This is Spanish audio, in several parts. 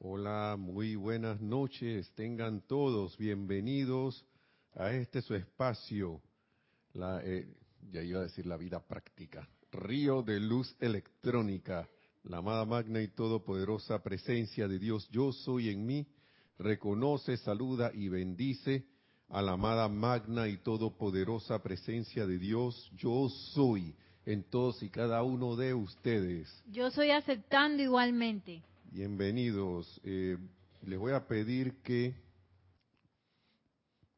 Hola, muy buenas noches. Tengan todos bienvenidos a este su espacio, la, eh, ya iba a decir la vida práctica, río de luz electrónica, la amada magna y todopoderosa presencia de Dios, yo soy en mí, reconoce, saluda y bendice a la amada magna y todopoderosa presencia de Dios, yo soy en todos y cada uno de ustedes. Yo soy aceptando igualmente. Bienvenidos. Eh, les voy a pedir que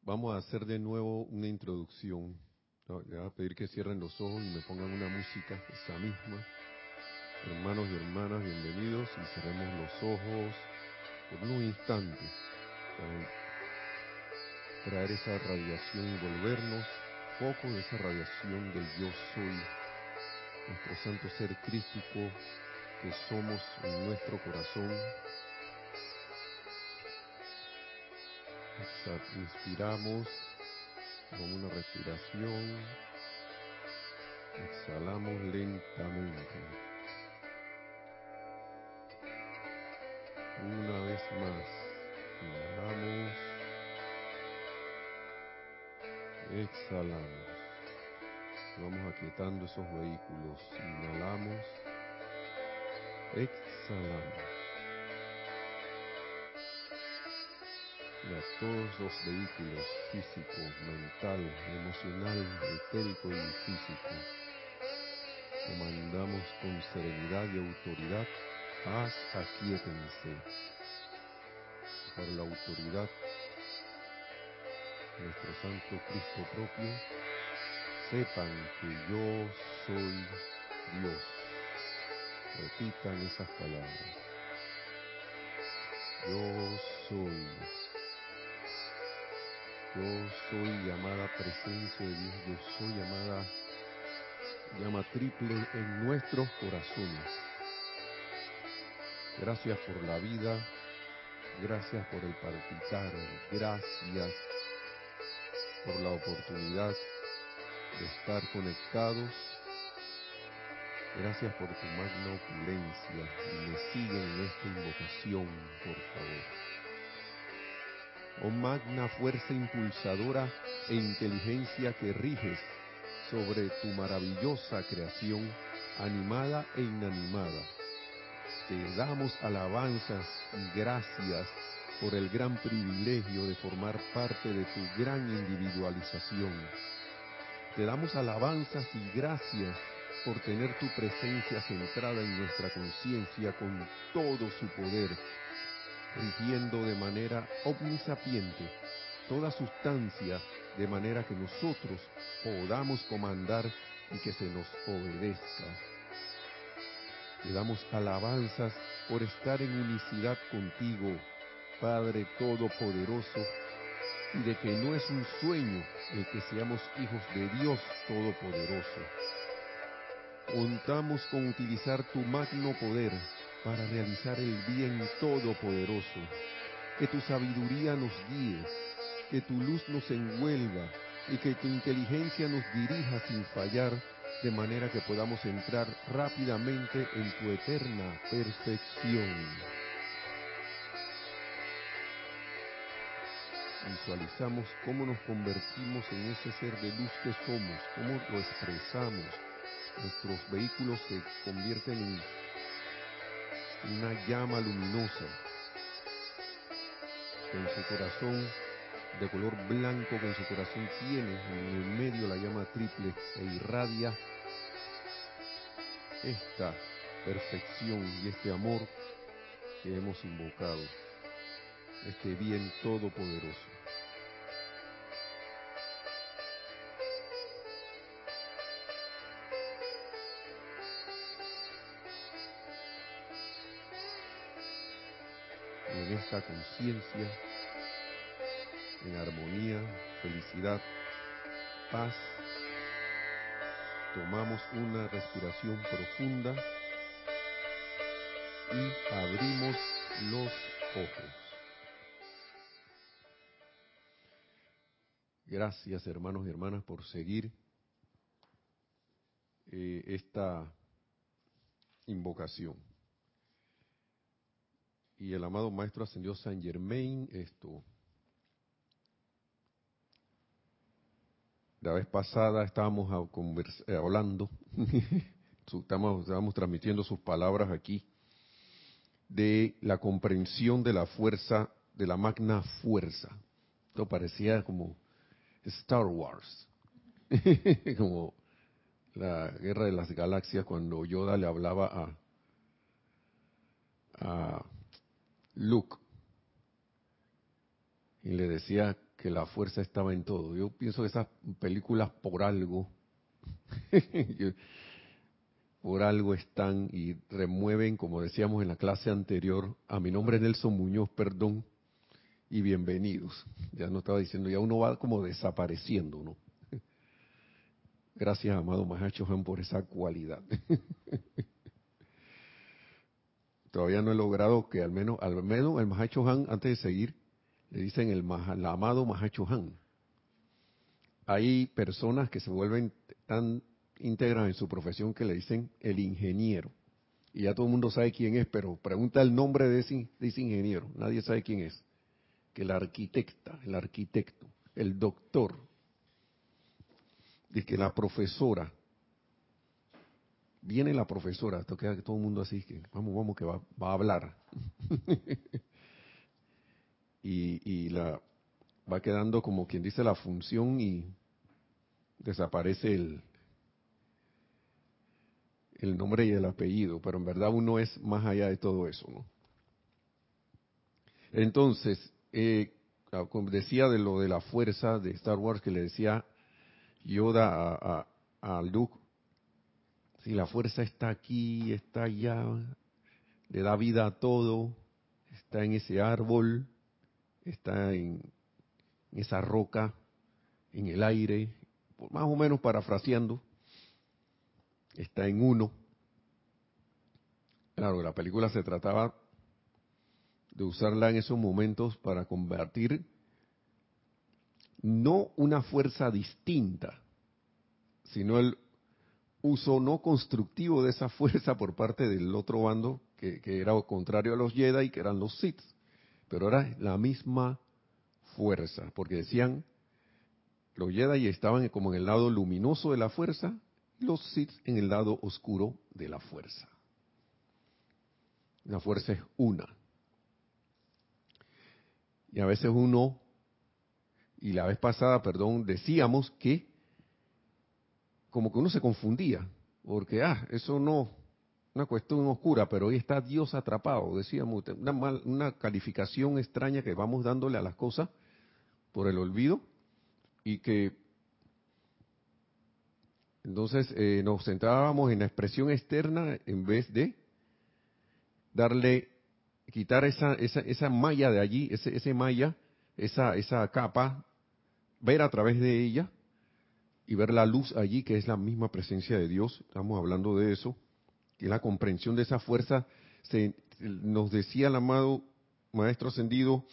vamos a hacer de nuevo una introducción. Les voy a pedir que cierren los ojos y me pongan una música esa misma. Hermanos y hermanas, bienvenidos y cerremos los ojos por unos instantes para traer esa radiación y volvernos poco de esa radiación del yo soy, nuestro santo ser crístico que somos en nuestro corazón. Inspiramos con una respiración, exhalamos lentamente. Una vez más, inhalamos, exhalamos. Vamos aquietando esos vehículos. Inhalamos exhalamos. Y a todos los vehículos físico, mental, emocional, etérico y físico, comandamos con serenidad y autoridad, paz, aquíétense. Por la autoridad nuestro Santo Cristo propio, sepan que yo soy Dios Repitan esas palabras. Yo soy. Yo soy llamada presencia de Dios. Yo soy llamada llama triple en nuestros corazones. Gracias por la vida. Gracias por el palpitar. Gracias por la oportunidad de estar conectados Gracias por tu magna opulencia y me siguen en esta invocación, por favor. Oh magna fuerza impulsadora e inteligencia que riges sobre tu maravillosa creación, animada e inanimada. Te damos alabanzas y gracias por el gran privilegio de formar parte de tu gran individualización. Te damos alabanzas y gracias por tener tu presencia centrada en nuestra conciencia con todo su poder, rigiendo de manera omnisapiente toda sustancia, de manera que nosotros podamos comandar y que se nos obedezca. Te damos alabanzas por estar en unicidad contigo, Padre Todopoderoso, y de que no es un sueño el que seamos hijos de Dios Todopoderoso Contamos con utilizar tu magno poder para realizar el bien todopoderoso. Que tu sabiduría nos guíe, que tu luz nos envuelva y que tu inteligencia nos dirija sin fallar, de manera que podamos entrar rápidamente en tu eterna perfección. Visualizamos cómo nos convertimos en ese ser de luz que somos, cómo lo expresamos, nuestros vehículos se convierten en una llama luminosa en su corazón de color blanco que en su corazón tiene en el medio la llama triple e irradia esta perfección y este amor que hemos invocado, este bien todopoderoso. Conciencia, en armonía, felicidad, paz, tomamos una respiración profunda y abrimos los ojos. Gracias hermanos y hermanas por seguir eh, esta invocación. Y el amado Maestro Ascendió San Germain, esto. La vez pasada estábamos eh, hablando, estábamos transmitiendo sus palabras aquí, de la comprensión de la fuerza, de la magna fuerza. Esto parecía como Star Wars, como la guerra de las galaxias cuando Yoda le hablaba a Luke y le decía que la fuerza estaba en todo. Yo pienso que esas películas por algo, por algo están y remueven, como decíamos en la clase anterior, a mi nombre es Nelson Muñoz, perdón, y bienvenidos. Ya no estaba diciendo, ya uno va como desapareciendo, ¿no? Gracias, amado Mahacho Han, por esa cualidad. Todavía no he logrado que al menos, al menos el Mahacho Han, antes de seguir, le dicen el, amado Mahacho Han. Hay personas que se vuelven tan íntegras en su profesión que le dicen el ingeniero. Y ya todo el mundo sabe quién es, pero pregunta el nombre de ese, de ese ingeniero. Nadie sabe quién es. Que el arquitecta, el arquitecto, el doctor, de que la profesora, viene la profesora, esto queda todo el mundo así, que vamos, vamos, que va, va a hablar. y, y la va quedando como quien dice la función y desaparece el, el nombre y el apellido, pero en verdad uno es más allá de todo eso, ¿no? Entonces, eh, como decía de lo de la fuerza de Star Wars que le decía Yoda a, a, Luke, si la fuerza está aquí, está allá, le da vida a todo, está en ese árbol, está en, esa roca, en el aire, más o menos parafraseando, está en uno. Claro, la película se trataba de usarla en esos momentos para convertir no una fuerza distinta, sino el uso no constructivo de esa fuerza por parte del otro bando, que, era contrario a los Jedi, que eran los Sith. Pero era la misma fuerza, porque decían, los Jedi estaban como en el lado luminoso de la fuerza, los Sith en el lado oscuro de la fuerza. La fuerza es una. Y a veces uno y la vez pasada, perdón, decíamos que como que uno se confundía, porque, ah, eso no, una cuestión oscura, pero hoy está Dios atrapado, decíamos, una, una calificación extraña que vamos dándole a las cosas por el olvido y que entonces eh, nos centrábamos en la expresión externa en vez de darle, quitar esa, esa, esa malla de allí, ese, ese malla, esa, esa capa ver a través de ella y ver la luz allí, que es la misma presencia de Dios. Estamos hablando de eso. Y la comprensión de esa fuerza, se, nos decía el amado Maestro Ascendido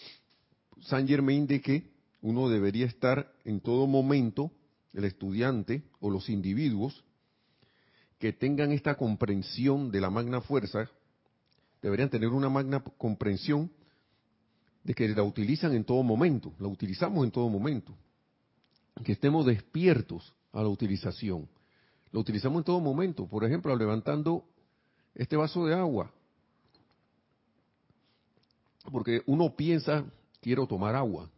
San Germain de que uno debería estar en todo momento, el estudiante o los individuos que tengan esta comprensión de la magna fuerza, deberían tener una magna comprensión de que la utilizan en todo momento, la utilizamos en todo momento que estemos despiertos a la utilización. Lo utilizamos en todo momento, por ejemplo, levantando este vaso de agua. Porque uno piensa, quiero tomar agua,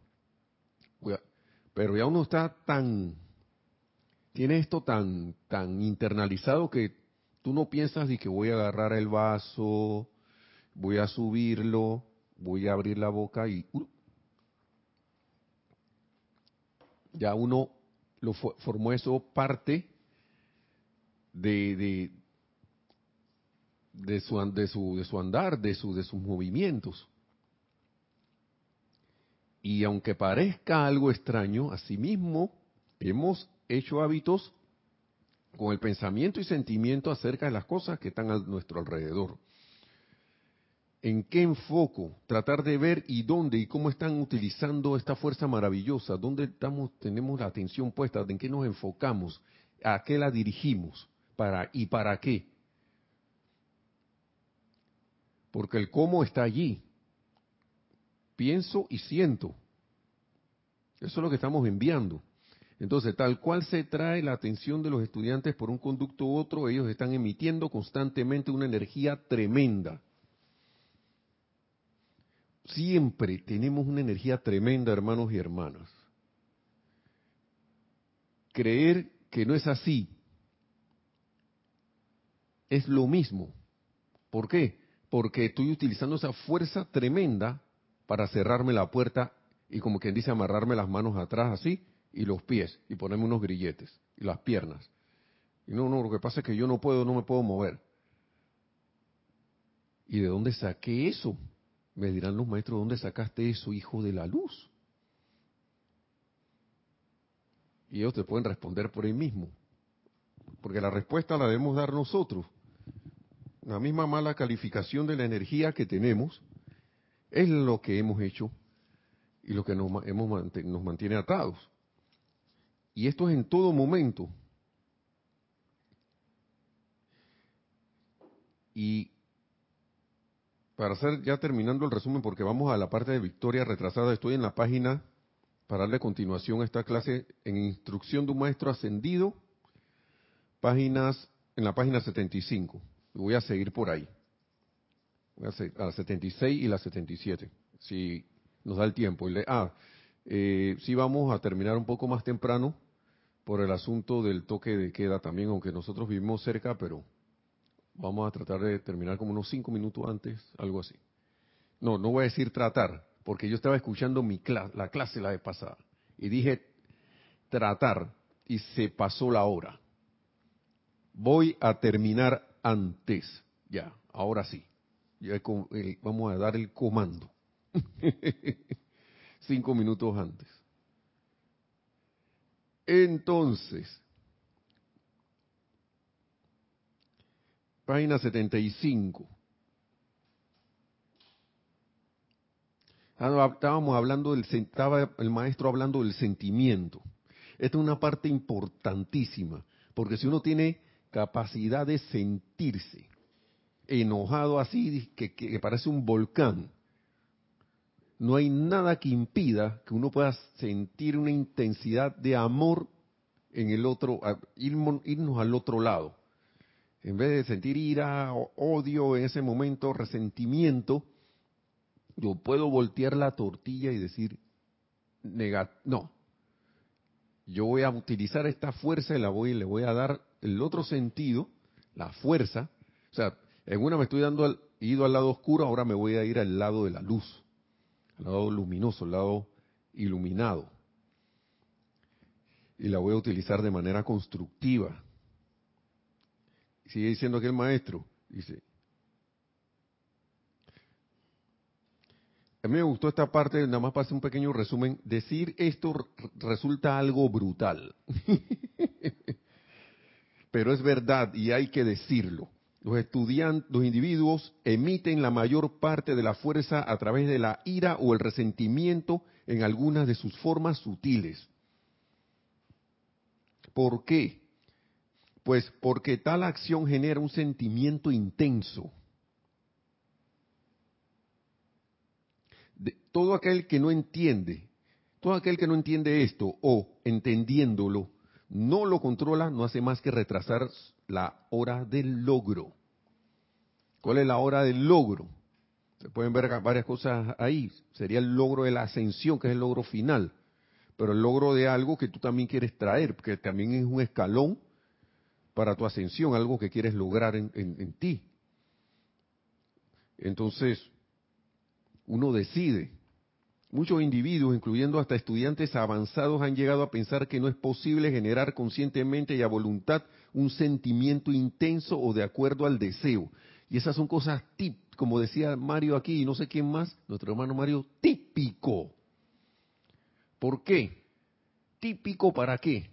pero ya uno está tan, tiene esto tan, tan internalizado que tú no piensas y que voy a agarrar el vaso, voy a subirlo, voy a abrir la boca y uh, ya uno lo formó eso parte de, de, su, de, su, de su andar, de, su, de sus movimientos. Y aunque parezca algo extraño, asimismo hemos hecho hábitos con el pensamiento y sentimiento acerca de las cosas que están a nuestro alrededor en qué enfoco, tratar de ver y dónde y cómo están utilizando esta fuerza maravillosa, dónde estamos, tenemos la atención puesta, en qué nos enfocamos, a qué la dirigimos, para y para qué. Porque el cómo está allí, pienso y siento. Eso es lo que estamos enviando. Entonces, tal cual se trae la atención de los estudiantes por un conducto u otro, ellos están emitiendo constantemente una energía tremenda. Siempre tenemos una energía tremenda, hermanos y hermanas. Creer que no es así es lo mismo. ¿Por qué? Porque estoy utilizando esa fuerza tremenda para cerrarme la puerta y como quien dice amarrarme las manos atrás así y los pies y ponerme unos grilletes y las piernas. Y no, no, lo que pasa es que yo no puedo, no me puedo mover. ¿Y de dónde saqué eso? Me dirán los maestros, ¿dónde sacaste eso, hijo de la luz? Y ellos te pueden responder por ahí mismo. Porque la respuesta la debemos dar nosotros. La misma mala calificación de la energía que tenemos es lo que hemos hecho y lo que nos, hemos, nos mantiene atados. Y esto es en todo momento. Y para hacer ya terminando el resumen, porque vamos a la parte de victoria retrasada, estoy en la página, para darle continuación a esta clase, en instrucción de un maestro ascendido, páginas, en la página 75. Voy a seguir por ahí. Voy a, seguir, a la 76 y la 77, si nos da el tiempo. Y le, ah, eh, sí vamos a terminar un poco más temprano por el asunto del toque de queda también, aunque nosotros vivimos cerca, pero vamos a tratar de terminar como unos cinco minutos antes, algo así. No, no voy a decir tratar, porque yo estaba escuchando mi la clase la vez pasada y dije tratar y se pasó la hora. Voy a terminar antes, ya, ahora sí. Ya vamos a dar el comando. Cinco minutos antes. Entonces, página 75. Ah, estábamos hablando del, estaba el maestro hablando del sentimiento. Esta es una parte importantísima, porque si uno tiene capacidad de sentirse enojado así, que parece un volcán, no hay nada que impida que uno pueda sentir una intensidad de amor en el otro, irnos al otro lado. En vez de sentir ira, odio en ese momento, resentimiento, yo puedo voltear la tortilla y decir, no, yo voy a utilizar esta fuerza y la voy, le voy a dar el otro sentido, la fuerza. O sea, en una me estoy dando al, ido al lado oscuro, ahora me voy a ir al lado de la luz el lado luminoso, el lado iluminado. Y la voy a utilizar de manera constructiva. Sigue diciendo aquí el maestro, dice, a mí me gustó esta parte, nada más para hacer un pequeño resumen, decir esto resulta algo brutal. Pero es verdad y hay que decirlo los estudiantes, los individuos emiten la mayor parte de la fuerza a través de la ira o el resentimiento en algunas de sus formas sutiles. ¿Por qué? Pues porque tal acción genera un sentimiento intenso. Todo aquel que no entiende, todo aquel que no entiende esto o entendiéndolo, no lo controla, no hace más que retrasar la hora del logro. ¿Cuál es la hora del logro? Se pueden ver varias cosas ahí. Sería el logro de la ascensión, que es el logro final. Pero el logro de algo que tú también quieres traer, que también es un escalón para tu ascensión, algo que quieres lograr en, ti. Entonces, uno decide. Muchos individuos, incluyendo hasta estudiantes avanzados, han llegado a pensar que no es posible generar conscientemente y a voluntad un sentimiento intenso o de acuerdo al deseo. Y esas son cosas tip, como decía Mario aquí y no sé quién más, nuestro hermano Mario, típico. ¿Por qué? Típico para qué?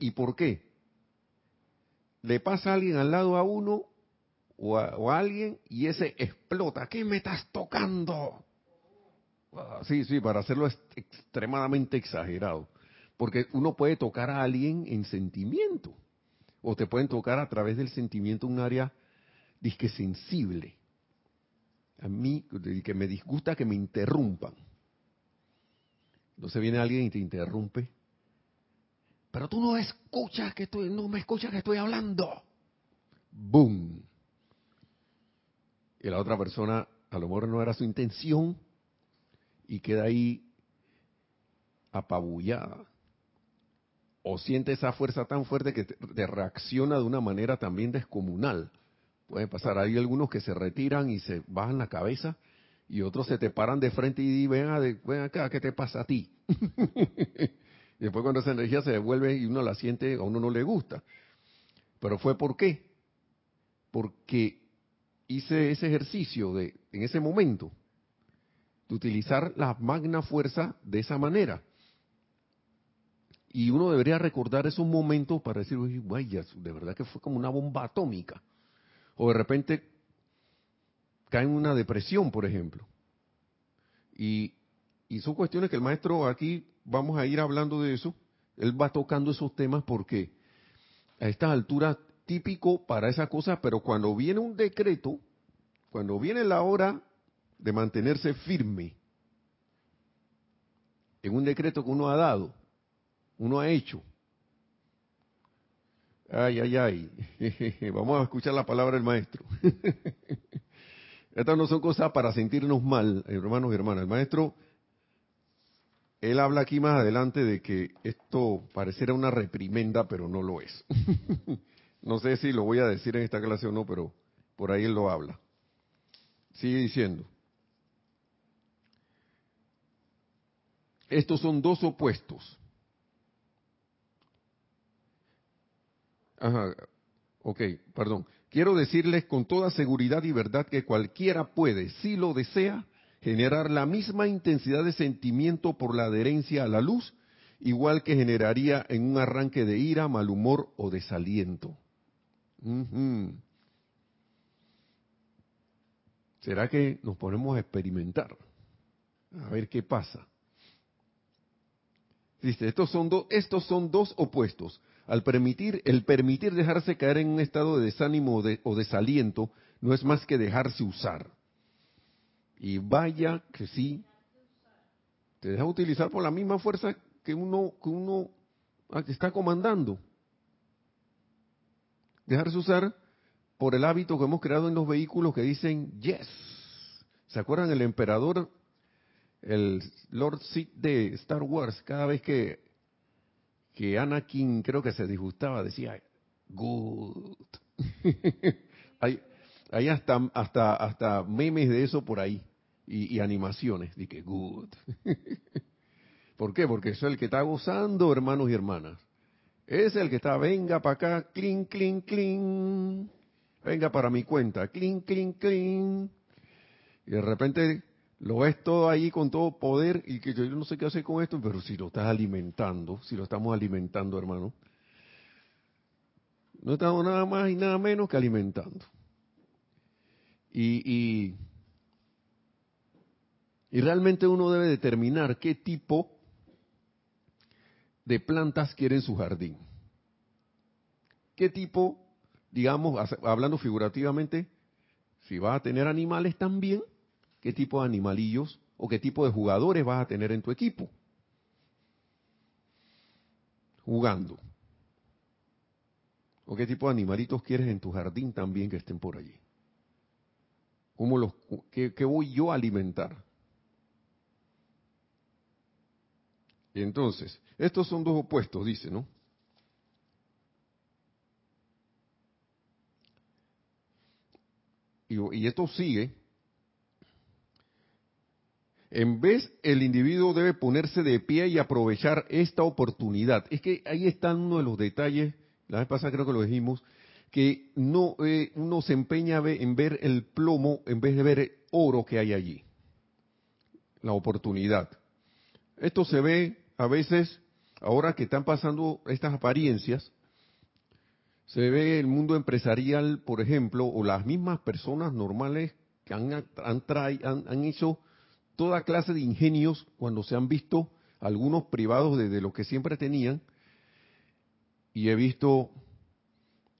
¿Y por qué? Le pasa a alguien al lado a uno o a, alguien y ese explota. ¿Qué me estás tocando? Ah, sí, sí, para hacerlo extremadamente exagerado. Porque uno puede tocar a alguien en sentimiento. O te pueden tocar a través del sentimiento un área disque sensible. a mí, que me disgusta que me interrumpan. Entonces viene alguien y te interrumpe. Pero tú no escuchas que estoy, no me escuchas que estoy hablando. ¡Boom! Y la otra persona, a lo mejor no era su intención, y queda ahí apabullada. O siente esa fuerza tan fuerte que te, reacciona de una manera también descomunal. Puede pasar, hay algunos que se retiran y se bajan la cabeza y otros se te paran de frente y ven, ven acá, ¿qué te pasa a ti? y después cuando esa energía se devuelve y uno la siente, a uno no le gusta. Pero fue por qué? Porque hice ese ejercicio de, en ese momento, de utilizar la magna fuerza de esa manera. Y uno debería recordar esos momentos para decir, vaya, de verdad que fue como una bomba atómica. O de repente cae en una depresión, por ejemplo. Y, y son cuestiones que el maestro aquí, vamos a ir hablando de eso, él va tocando esos temas porque a estas alturas típico para esa cosa, pero cuando viene un decreto, cuando viene la hora de mantenerse firme en un decreto que uno ha dado, uno ha hecho. Ay, ay, ay. Vamos a escuchar la palabra del maestro. Estas no son cosas para sentirnos mal, hermanos y hermanas. El maestro, él habla aquí más adelante de que esto pareciera una reprimenda, pero no lo es. no sé si lo voy a decir en esta clase o no, pero por ahí él lo habla. Sigue diciendo. Estos son dos opuestos. Ajá, ok, perdón. Quiero decirles con toda seguridad y verdad que cualquiera puede, si lo desea, generar la misma intensidad de sentimiento por la adherencia a la luz, igual que generaría en un arranque de ira, mal humor o desaliento. ¿Será que nos ponemos a experimentar? A ver qué pasa. Dice, estos son, estos son dos opuestos. Al permitir, el permitir dejarse caer en un estado de desánimo o, de, desaliento no es más que dejarse usar. Y vaya que sí, te deja utilizar por la misma fuerza que uno, que uno ah, está comandando. Dejarse usar por el hábito que hemos creado en los vehículos que dicen yes. ¿Se acuerdan el emperador el Lord Sith de Star Wars, cada vez que, que Anakin creo que se disgustaba, decía, good. hay, hay hasta, hasta, hasta memes de eso por ahí y, animaciones, de que good. ¿Por qué? Porque es el que está gozando, hermanos y hermanas. Es el que está, venga para acá, clink, clink, clink. Venga para mi cuenta, clink, clink, clink. Y de repente lo ves todo ahí con todo poder y que yo no sé qué hacer con esto, pero si lo estás alimentando, si lo estamos alimentando, hermano, no estamos nada más y nada menos que alimentando. Y, y, realmente uno debe determinar qué tipo de plantas quiere en su jardín. ¿Qué tipo, digamos, hablando figurativamente, si vas a tener animales también, qué tipo de animalillos o qué tipo de jugadores vas a tener en tu equipo. Jugando. O qué tipo de animalitos quieres en tu jardín también que estén por allí. ¿Cómo los, qué, voy yo a alimentar? Y entonces, estos son dos opuestos, dice, ¿no? y, esto sigue en vez, el individuo debe ponerse de pie y aprovechar esta oportunidad. Es que ahí está uno de los detalles, la vez pasada creo que lo dijimos, que no eh, uno se empeña en ver el plomo en vez de ver el oro que hay allí. La oportunidad. Esto se ve a veces, ahora que están pasando estas apariencias, se ve el mundo empresarial, por ejemplo, o las mismas personas normales que han, han, han, han hecho toda clase de ingenios cuando se han visto algunos privados de, lo que siempre tenían y he visto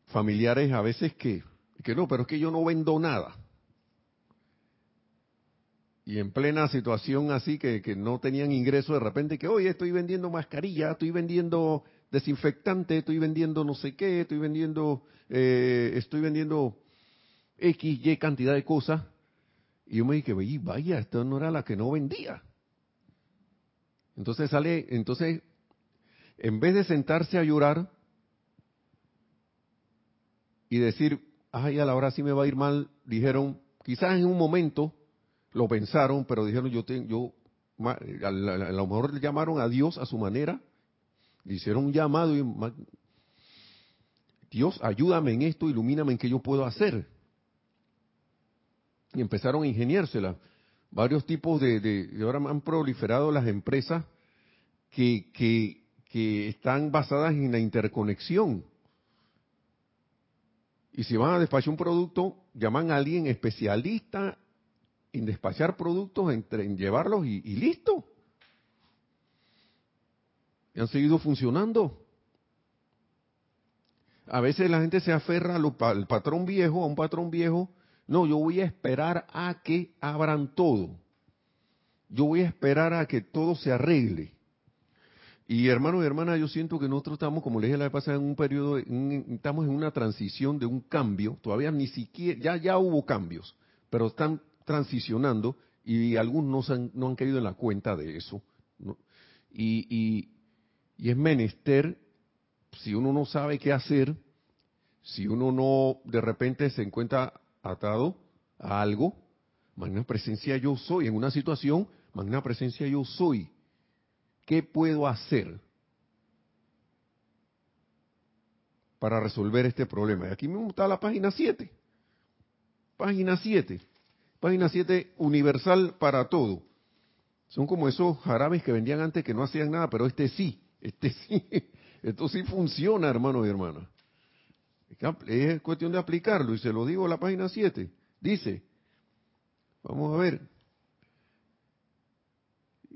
familiares a veces que, que no, pero es que yo no vendo nada. y en plena situación así que, que no tenían ingreso de repente que oye estoy vendiendo mascarilla estoy vendiendo desinfectante estoy vendiendo no sé qué estoy vendiendo eh, estoy vendiendo x y cantidad de cosas y yo me dije vaya esto no era la que no vendía entonces sale entonces en vez de sentarse a llorar y decir ay a la hora sí me va a ir mal dijeron quizás en un momento lo pensaron, pero dijeron, yo, yo a, lo mejor llamaron a Dios a su manera, le hicieron un llamado y Dios, ayúdame en esto, ilumíname en qué yo puedo hacer. Y empezaron a ingeniársela. Varios tipos de, de, ahora han proliferado las empresas que, que, que están basadas en la interconexión. Y si van a despachar un producto, llaman a alguien especialista en despachar productos, en, llevarlos y, listo. Y han seguido funcionando. A veces la gente se aferra al patrón viejo, a un patrón viejo. No, yo voy a esperar a que abran todo. Yo voy a esperar a que todo se arregle. Y hermanos y hermanas, yo siento que nosotros estamos, como les dije la vez pasada, en un periodo, estamos en una transición de un cambio. Todavía ni siquiera, ya, ya hubo cambios, pero están transicionando y algunos no han, caído en la cuenta de eso. Y, y, es menester, si uno no sabe qué hacer, si uno no de repente se encuentra atado a algo, magna presencia yo soy, en una situación, magna presencia yo soy. ¿Qué puedo hacer para resolver este problema? Y aquí mismo está la página 7. Página 7. Página 7, universal para todo. Son como esos jarabes que vendían antes que no hacían nada, pero este sí, este sí, esto sí funciona, hermanos y hermanas. Es cuestión de aplicarlo y se lo digo a la página 7. Dice, vamos a ver,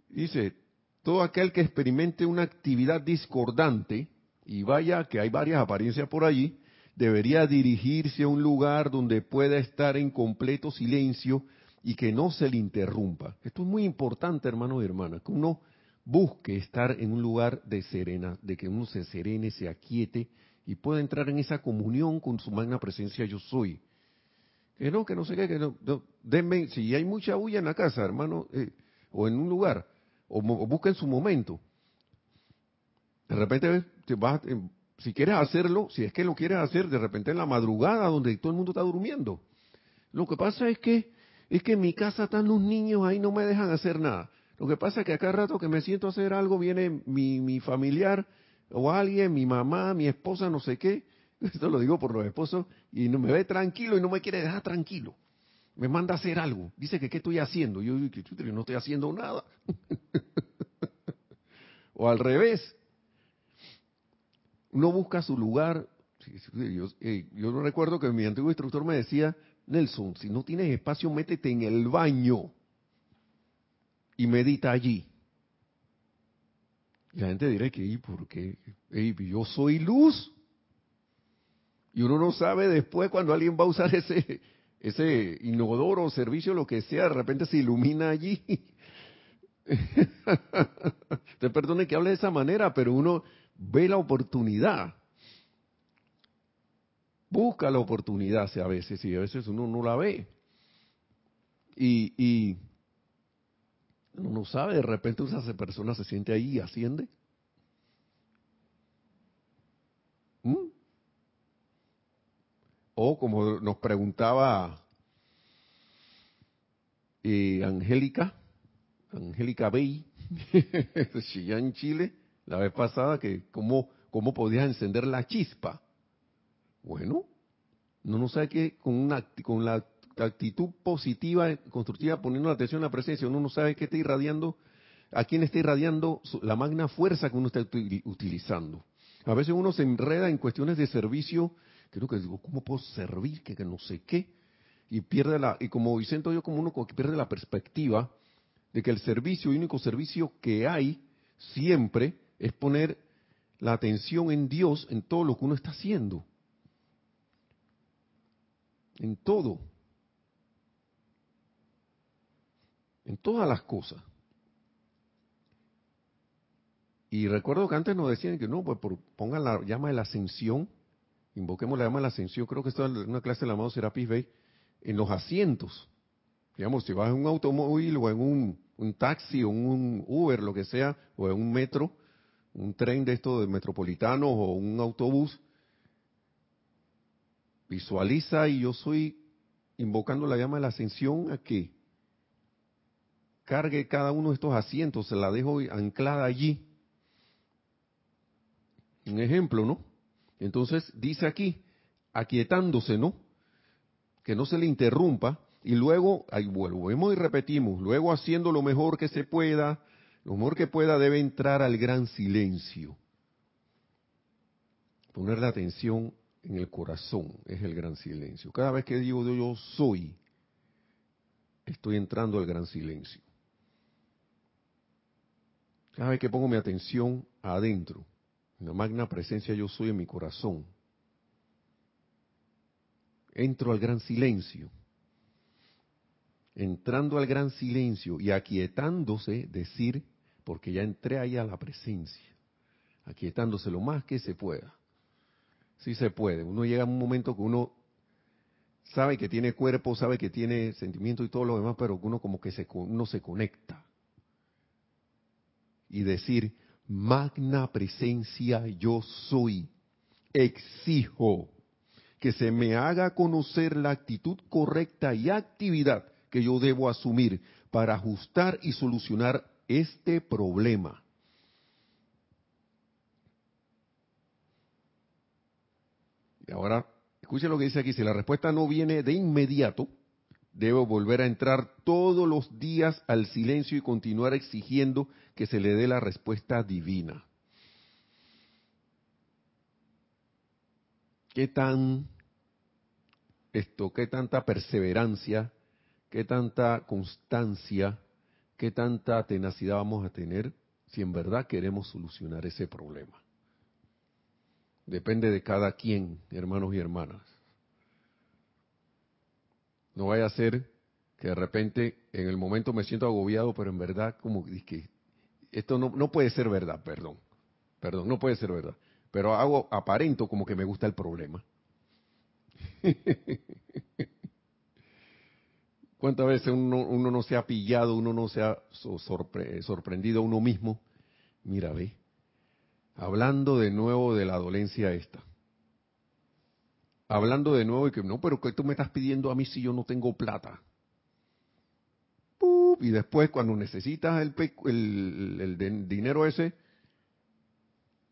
dice, todo aquel que experimente una actividad discordante, y vaya que hay varias apariencias por allí, debería dirigirse a un lugar donde pueda estar en completo silencio y que no se le interrumpa. Esto es muy importante, hermanos y hermanas, que uno busque estar en un lugar de serena, de que uno se serene, se aquiete y pueda entrar en esa comunión con su magna presencia yo soy. Que no, que no sé qué, que no, denme, si hay mucha bulla en la casa, hermano, eh, o en un lugar, o, o busquen su momento. De repente te vas, si quieres hacerlo, si es que lo quieres hacer de repente en la madrugada donde todo el mundo está durmiendo. Lo que pasa es que es que en mi casa están los niños ahí no me dejan hacer nada. Lo que pasa es que a cada rato que me siento a hacer algo viene mi, mi familiar o alguien, mi mamá, mi esposa, no sé qué. Esto lo digo por los esposos y no me ve tranquilo y no me quiere dejar tranquilo. Me manda a hacer algo. Dice que qué estoy haciendo. Yo, yo no estoy haciendo nada. o al revés, uno busca su lugar. Eh, yo, no recuerdo que mi antiguo instructor me decía, Nelson, si no tienes espacio, métete en el baño y medita allí. Y la gente dirá que, ¿y por qué? yo soy luz. Y uno no sabe después cuando alguien va a usar ese, ese inodoro, servicio, lo que sea, de repente se ilumina allí. Te perdone que hable de esa manera, pero uno ve la oportunidad. Busca la oportunidad a veces y a veces uno no la ve. Y, y uno no sabe, de repente esa persona se siente ahí y asciende. ¿Mm? O como nos preguntaba eh, Angélica, Angélica Bey, ya en Chile, la vez pasada que cómo, cómo podías encender la chispa. Bueno, no no sabe que con una con la actitud positiva, constructiva, poniendo la atención en la presencia, uno no sabe qué está irradiando, a quién está irradiando la magna fuerza que uno está utilizando. A veces uno se enreda en cuestiones de servicio, creo que digo, ¿cómo puedo servir? Que, no sé qué. Y pierde la, y como siento yo como uno que pierde la perspectiva de que el servicio, el único servicio que hay siempre es poner la atención en Dios en todo lo que uno está haciendo. En todo. en todas las cosas. Y recuerdo que antes nos decían que no, pues pongan la llama de la ascensión, invoquemos la llama de la ascensión, creo que esto es una clase del amado Serapis Bey, en los asientos. Digamos, si vas en un automóvil o en un, un taxi o un Uber, lo que sea, o en un metro, un tren de estos de metropolitanos o un autobús, visualiza y yo soy invocando la llama de la ascensión a que cargue cada uno de estos asientos, se la dejo anclada allí un ejemplo, ¿no? Entonces dice aquí, aquietándose, ¿no? Que no se le interrumpa y luego, ahí volvemos y repetimos, luego haciendo lo mejor que se pueda, lo mejor que pueda debe entrar al gran silencio. Poner la atención en el corazón es el gran silencio. Cada vez que digo yo soy, estoy entrando al gran silencio. Cada vez que pongo mi atención adentro, la magna presencia yo soy en mi corazón. Entro al gran silencio. Entrando al gran silencio y aquietándose, decir, porque ya entré ahí a la presencia, aquietándose lo más que se pueda. Sí se puede. Uno llega a un momento que uno sabe que tiene cuerpo, sabe que tiene sentimiento y todo lo demás, pero uno como que se, uno se conecta. Y decir, magna presencia yo soy. Exijo que se me haga conocer la actitud correcta y actividad que yo debo asumir para ajustar y solucionar este problema. Y ahora, escuchen lo que dice aquí, si la respuesta no viene de inmediato, debo volver a entrar todos los días al silencio y continuar exigiendo que se le dé la respuesta divina. ¿Qué tan esto, qué tanta perseverancia, qué tanta constancia, qué tanta tenacidad vamos a tener si en verdad queremos solucionar ese problema? Depende de cada quien, hermanos y hermanas. No vaya a ser que de repente en el momento me siento agobiado, pero en verdad como que esto no, no puede ser verdad, perdón, perdón, no puede ser verdad. Pero hago aparento como que me gusta el problema. ¿Cuántas veces uno, uno, no se ha pillado, uno no se ha sorprendido a uno mismo? Mira, ve, hablando de nuevo de la dolencia esta hablando de nuevo y que no, pero ¿qué tú me estás pidiendo a mí si yo no tengo plata? Y después cuando necesitas el, el, dinero ese,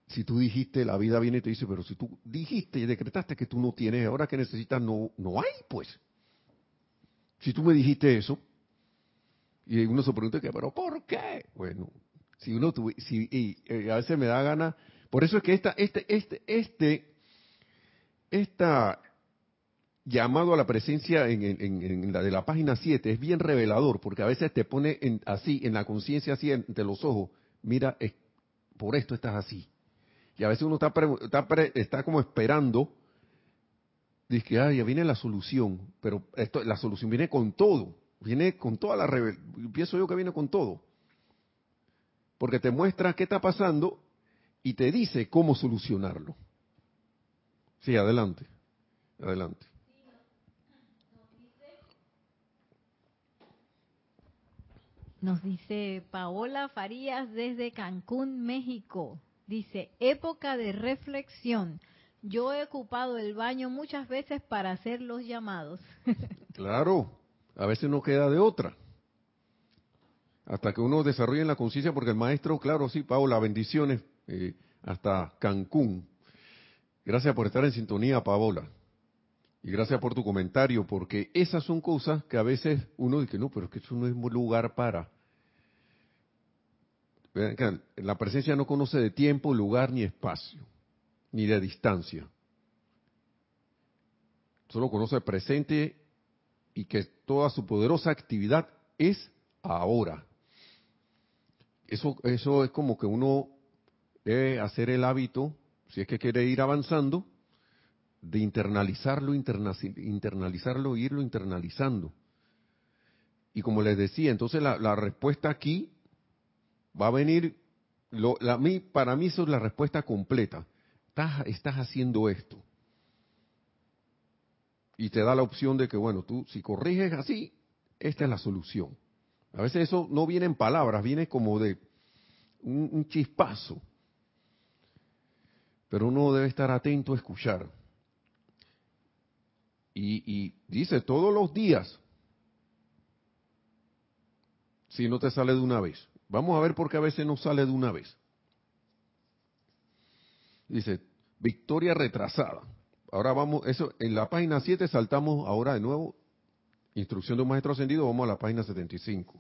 si tú dijiste, la vida viene y te dice, pero si tú dijiste y decretaste que tú no tienes, ahora que necesitas, no, no hay, pues. Si tú me dijiste eso, y uno se pregunta, ¿pero por qué? Bueno, si uno tuve, si, y, eh, a veces me da gana, por eso es que esta, este, este, este esta llamado a la presencia en, la de la página 7 es bien revelador, porque a veces te pone así, en la conciencia así, entre los ojos, mira, por esto estás así. Y a veces uno está, está, como esperando, dice que ya viene la solución, pero esto, la solución viene con todo, viene con toda la revelación, pienso yo que viene con todo. Porque te muestra qué está pasando y te dice cómo solucionarlo. Sí, adelante. Adelante. Nos dice Paola Farías desde Cancún, México. Dice, época de reflexión. Yo he ocupado el baño muchas veces para hacer los llamados. claro, a veces no queda de otra. Hasta que uno desarrolle la conciencia, porque el maestro, claro, sí, Paola, bendiciones eh, hasta Cancún. Gracias por estar en sintonía, Paola. Y gracias por tu comentario, porque esas son cosas que a veces uno dice, no, pero es que eso no es lugar para. La presencia no conoce de tiempo, lugar ni espacio, ni de distancia. Solo conoce presente y que toda su poderosa actividad es ahora. Eso, eso es como que uno debe hacer el hábito si es que quiere ir avanzando, de internalizarlo, internalizarlo irlo internalizando. y como les decía, entonces la, la respuesta aquí va a venir, lo, la, mí, para mí eso es la respuesta completa. Estás, estás haciendo esto. Y te da la opción de que, bueno, tú si corriges así, esta es la solución. A veces eso no viene en palabras, viene como de un, un chispazo. Pero uno debe estar atento a escuchar. Y, y, dice todos los días, si no te sale de una vez. Vamos a ver por qué a veces no sale de una vez. Dice, victoria retrasada. Ahora vamos, eso, en la página 7 saltamos ahora de nuevo, instrucción de un maestro ascendido, vamos a la página 75.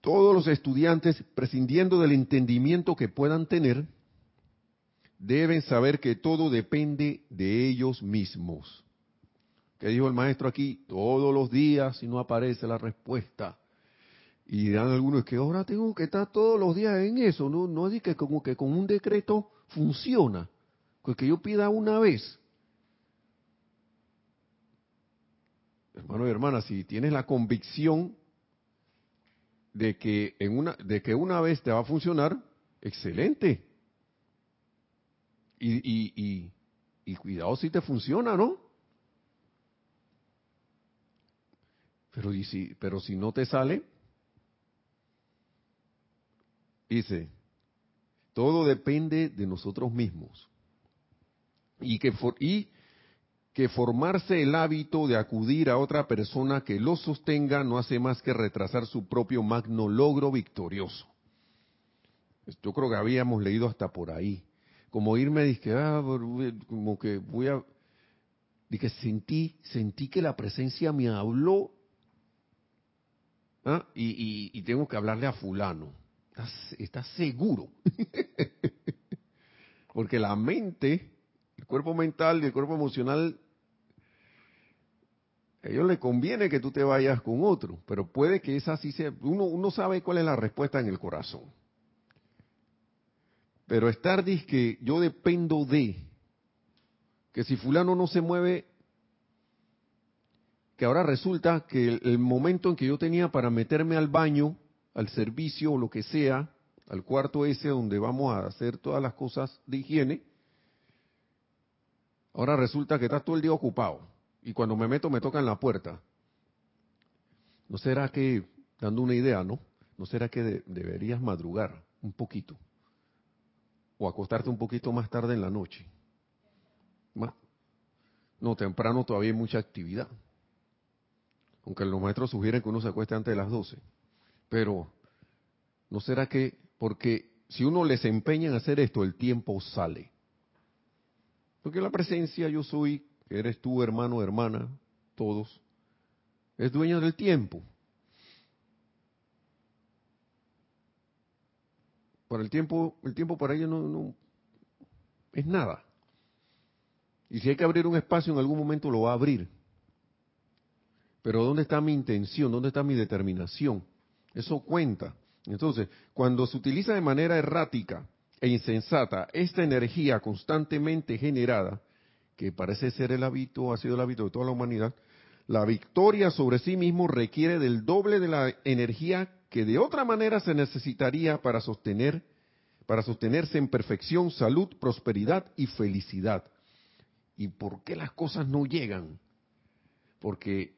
Todos los estudiantes, prescindiendo del entendimiento que puedan tener, deben saber que todo depende de ellos mismos. ¿Qué dijo el maestro aquí? Todos los días, si no aparece la respuesta. Y dirán algunos que ahora tengo que estar todos los días en eso. No, no es que como que con un decreto funciona. Pues que yo pida una vez. Hermano y hermana, si tienes la convicción de que en una, de que una vez te va a funcionar, excelente y, y, cuidado si te funciona, ¿no? Pero, y si, pero si no te sale, dice, todo depende de nosotros mismos. Y que, y que formarse el hábito de acudir a otra persona que lo sostenga no hace más que retrasar su propio magno logro victorioso. Yo creo que habíamos leído hasta por ahí como irme, dije, ah, como que voy a, dije, sentí, sentí que la presencia me habló, ¿ah? y, tengo que hablarle a fulano. ¿Estás, seguro? Porque la mente, el cuerpo mental y el cuerpo emocional, a ellos les conviene que tú te vayas con otro, pero puede que esa sí sea, uno, uno sabe cuál es la respuesta en el corazón. Pero estar que yo dependo de, que si fulano no se mueve, que ahora resulta que el, momento en que yo tenía para meterme al baño, al servicio o lo que sea, al cuarto ese donde vamos a hacer todas las cosas de higiene, ahora resulta que está todo el día ocupado. Y cuando me meto me tocan la puerta. ¿No será que, dando una idea, ¿no? ¿No será que deberías madrugar un poquito? O acostarte un poquito más tarde en la noche. No, temprano todavía hay mucha actividad. Aunque los maestros sugieren que uno se acueste antes de las 12. Pero, ¿no será que, porque si uno les empeña en hacer esto, el tiempo sale? Porque la presencia yo soy, eres tú, hermano, hermana, todos, es dueño del tiempo. Para el tiempo, el tiempo para ellos no, no es nada. Y si hay que abrir un espacio en algún momento lo va a abrir. Pero ¿dónde está mi intención? ¿Dónde está mi determinación? Eso cuenta. Entonces, cuando se utiliza de manera errática e insensata esta energía constantemente generada, que parece ser el hábito, ha sido el hábito de toda la humanidad, la victoria sobre sí mismo requiere del doble de la energía que de otra manera se necesitaría para sostener para sostenerse en perfección, salud, prosperidad y felicidad. ¿Y por qué las cosas no llegan? Porque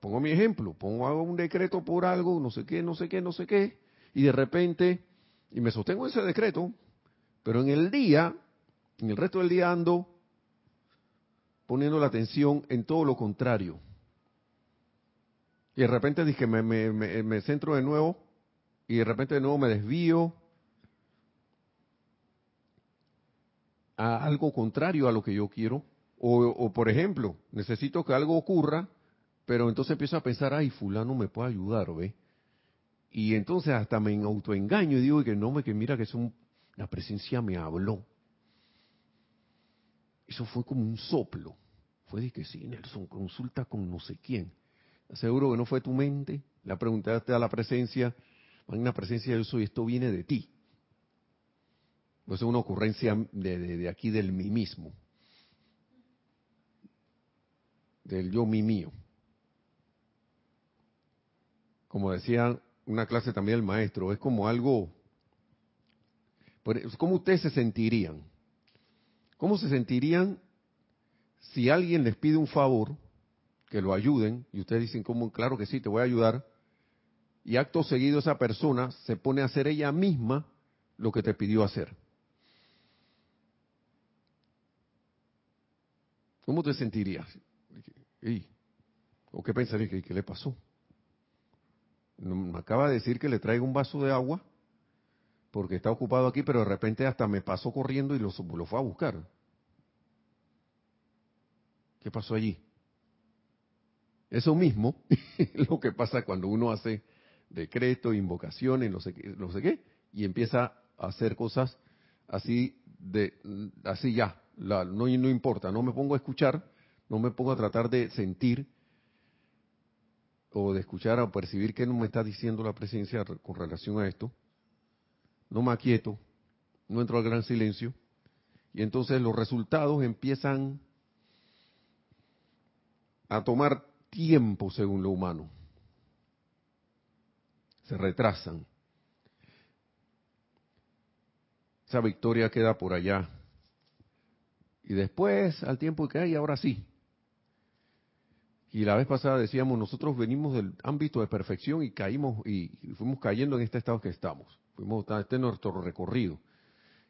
pongo mi ejemplo, pongo hago un decreto por algo, no sé qué, no sé qué, no sé qué, y de repente y me sostengo ese decreto, pero en el día, en el resto del día ando poniendo la atención en todo lo contrario. Y de repente dije, me, me, centro de nuevo y de repente de nuevo me desvío a algo contrario a lo que yo quiero. O, por ejemplo, necesito que algo ocurra, pero entonces empiezo a pensar, ay, fulano me puede ayudar, ¿ve? Y entonces hasta me autoengaño y digo que no, me que mira que es un, la presencia me habló. Eso fue como un soplo. Fue de que sí, Nelson, consulta con no sé quién. Seguro que no fue tu mente. La preguntaste a la presencia, una presencia yo soy, esto viene de ti. No es una ocurrencia de, aquí del mí mismo. Del yo mí mío. como decía una clase también el maestro, es como algo, ¿cómo ustedes se sentirían? ¿Cómo se sentirían si alguien les pide un favor, que lo ayuden, y ustedes dicen, como, claro que sí, te voy a ayudar, y acto seguido esa persona se pone a hacer ella misma lo que te pidió hacer? ¿Cómo te sentirías? ¿O qué pensarías? ¿Qué, ¿Qué le pasó? Me acaba de decir que le traiga un vaso de agua porque está ocupado aquí, pero de repente hasta me pasó corriendo y lo, lo fue a buscar. ¿Qué pasó allí? Eso mismo lo que pasa cuando uno hace decretos, invocaciones, no sé, qué, no sé qué, y empieza a hacer cosas así de así ya, no, no importa, no me pongo a escuchar, no me pongo a tratar de sentir o de escuchar o percibir qué me está diciendo la presencia con relación a esto, no me aquieto, no entro al gran silencio, y entonces los resultados empiezan a tomar tiempo según lo humano. Se retrasan. Esa victoria queda por allá. Y después, al tiempo que hay, ahora sí, y la vez pasada decíamos, nosotros venimos del ámbito de perfección y caímos y fuimos cayendo en este estado que estamos. Fuimos, este es nuestro recorrido.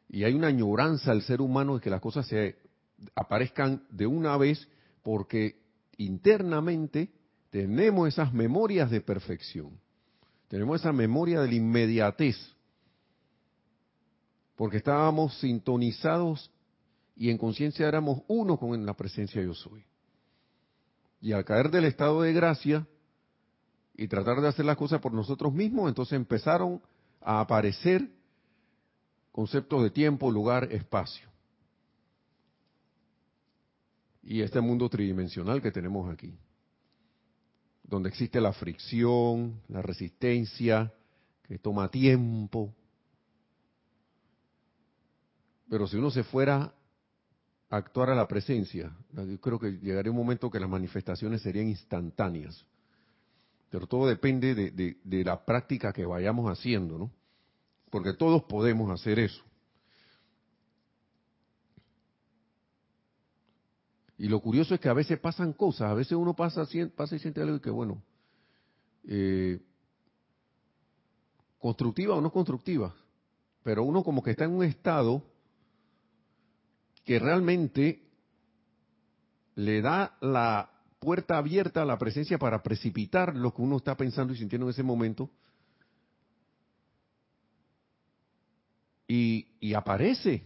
Y hay una añoranza al ser humano de que las cosas se aparezcan de una vez porque internamente tenemos esas memorias de perfección. Tenemos esa memoria de la inmediatez. Porque estábamos sintonizados y en conciencia éramos uno con la presencia yo soy. Y al caer del estado de gracia y tratar de hacer las cosas por nosotros mismos, entonces empezaron a aparecer conceptos de tiempo, lugar, espacio. Y este mundo tridimensional que tenemos aquí, donde existe la fricción, la resistencia, que toma tiempo. Pero si uno se fuera actuar a la presencia. Yo creo que llegaría un momento que las manifestaciones serían instantáneas. Pero todo depende de, la práctica que vayamos haciendo, ¿no? Porque todos podemos hacer eso. Y lo curioso es que a veces pasan cosas, a veces uno pasa, pasa y siente algo que, bueno, eh, constructiva o no constructiva, pero uno como que está en un estado que realmente le da la puerta abierta a la presencia para precipitar lo que uno está pensando y sintiendo en ese momento. Y, aparece.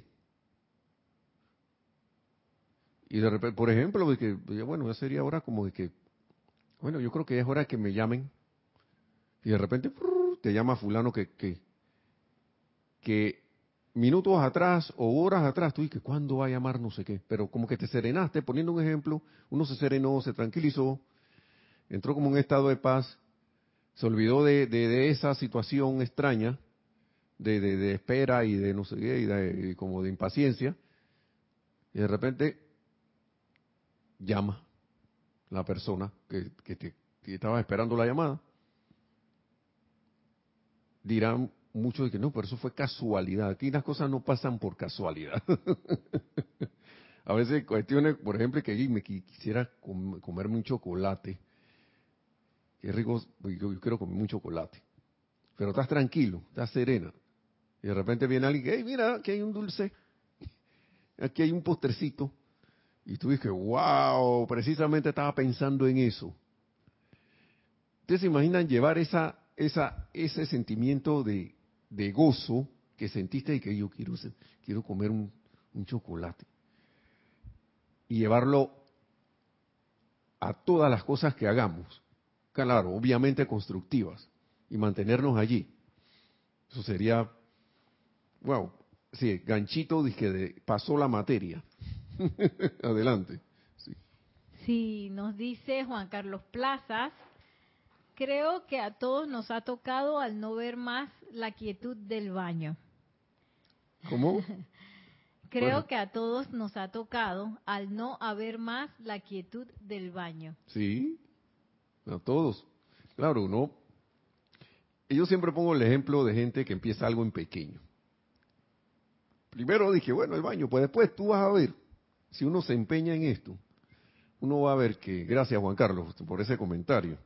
Y de repente, por ejemplo, de que, bueno, ya sería hora como de que, bueno, yo creo que es hora que me llamen. Y de repente te llama fulano que, que, que minutos atrás o horas atrás, tú dices, ¿cuándo va a llamar no sé qué? Pero como que te serenaste, poniendo un ejemplo, uno se serenó, se tranquilizó, entró como en un estado de paz, se olvidó de, de, esa situación extraña, de, de, espera y de no sé qué, y, de, como de impaciencia, y de repente llama la persona que, que, que estaba esperando la llamada. Dirán, muchos de que no, pero eso fue casualidad. Aquí las cosas no pasan por casualidad. a veces cuestiones, por ejemplo, que me quisiera comerme un chocolate. Qué rico, yo, quiero comer un chocolate. Pero estás tranquilo, estás serena. Y de repente viene alguien hey, mira, aquí hay un dulce. Aquí hay un postrecito. Y tú dices, wow, precisamente estaba pensando en eso. ¿Ustedes se imaginan llevar esa, esa, ese sentimiento de, de gozo que sentiste y que yo quiero, quiero comer un, chocolate. Y llevarlo a todas las cosas que hagamos. Claro, obviamente constructivas. Y mantenernos allí. Eso sería, wow, sí, ganchito dije pasó la materia. Adelante. Sí. sí, nos dice Juan Carlos Plazas, creo que a todos nos ha tocado al no ver más la quietud del baño. ¿Cómo? Creo que a todos nos ha tocado al no haber más la quietud del baño. Sí, a todos. Claro, uno yo siempre pongo el ejemplo de gente que empieza algo en pequeño. Primero dije, bueno, el baño, pues después tú vas a ver, si uno se empeña en esto, uno va a ver que, gracias Juan Carlos por ese comentario,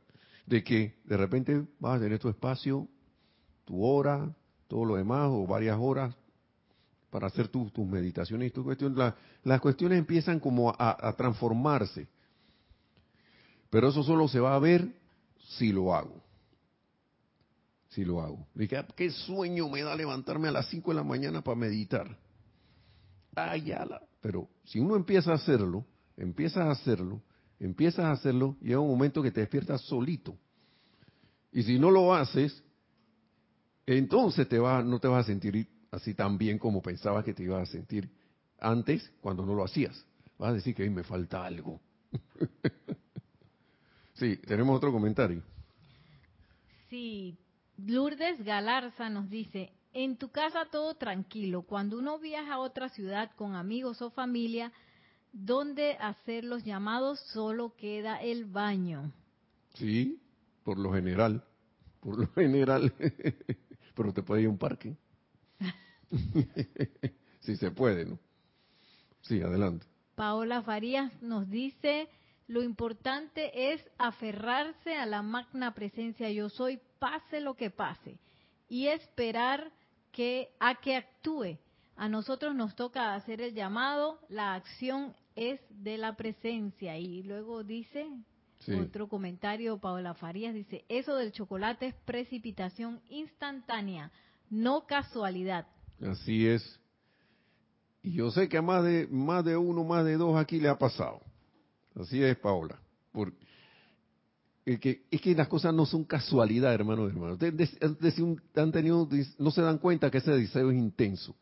de que de repente vas a tener tu espacio, tu hora, todo lo demás, o varias horas para hacer tus meditaciones y tu cuestión. las cuestiones empiezan como a, transformarse. Pero eso solo se va a ver si lo hago. Si lo hago. Dije, ah, qué sueño me da levantarme a las 5 de la mañana para meditar. Ay, ya Pero si uno empieza a hacerlo, empiezas a hacerlo, empiezas a hacerlo, llega un momento que te despiertas solito. Y si no lo haces, entonces te va, no te vas a sentir así tan bien como pensabas que te ibas a sentir antes cuando no lo hacías. Vas a decir que me falta algo. sí, tenemos otro comentario. Sí, Lourdes Galarza nos dice, en tu casa todo tranquilo, cuando uno viaja a otra ciudad con amigos o familia, donde hacer los llamados solo queda el baño. Sí, por lo general, por lo general, pero te puede ir a un parque. si se puede, ¿no? Sí, adelante. Paola Farías nos dice, lo importante es aferrarse a la magna presencia yo soy, pase lo que pase, y esperar que a que actúe. A nosotros nos toca hacer el llamado, la acción es de la presencia. Y luego dice, otro comentario, Paola Farías dice, eso del chocolate es precipitación instantánea, no casualidad. Así es. Y yo sé que a más de, más de uno, más de dos aquí le ha pasado. Así es, Paola. Porque es que, las cosas no son casualidad, hermano, hermano. Ustedes han tenido, no se dan cuenta que ese deseo es intenso.